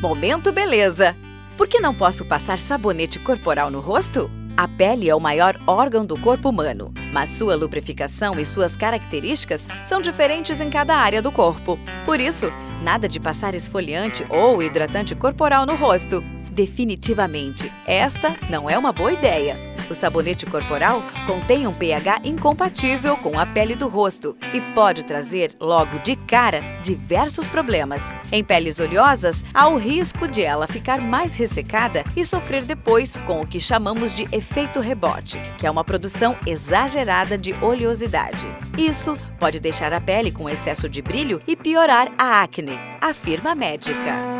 Momento Beleza. Por que não posso passar sabonete corporal no rosto? A pele é o maior órgão do corpo humano, mas sua lubrificação e suas características são diferentes em cada área do corpo. Por isso, nada de passar esfoliante ou hidratante corporal no rosto. Definitivamente, esta não é uma boa ideia. O sabonete corporal contém um pH incompatível com a pele do rosto e pode trazer, logo de cara, diversos problemas. Em peles oleosas, há o risco de ela ficar mais ressecada e sofrer depois com o que chamamos de efeito rebote, que é uma produção exagerada de oleosidade. Isso pode deixar a pele com excesso de brilho e piorar a acne, afirma a médica.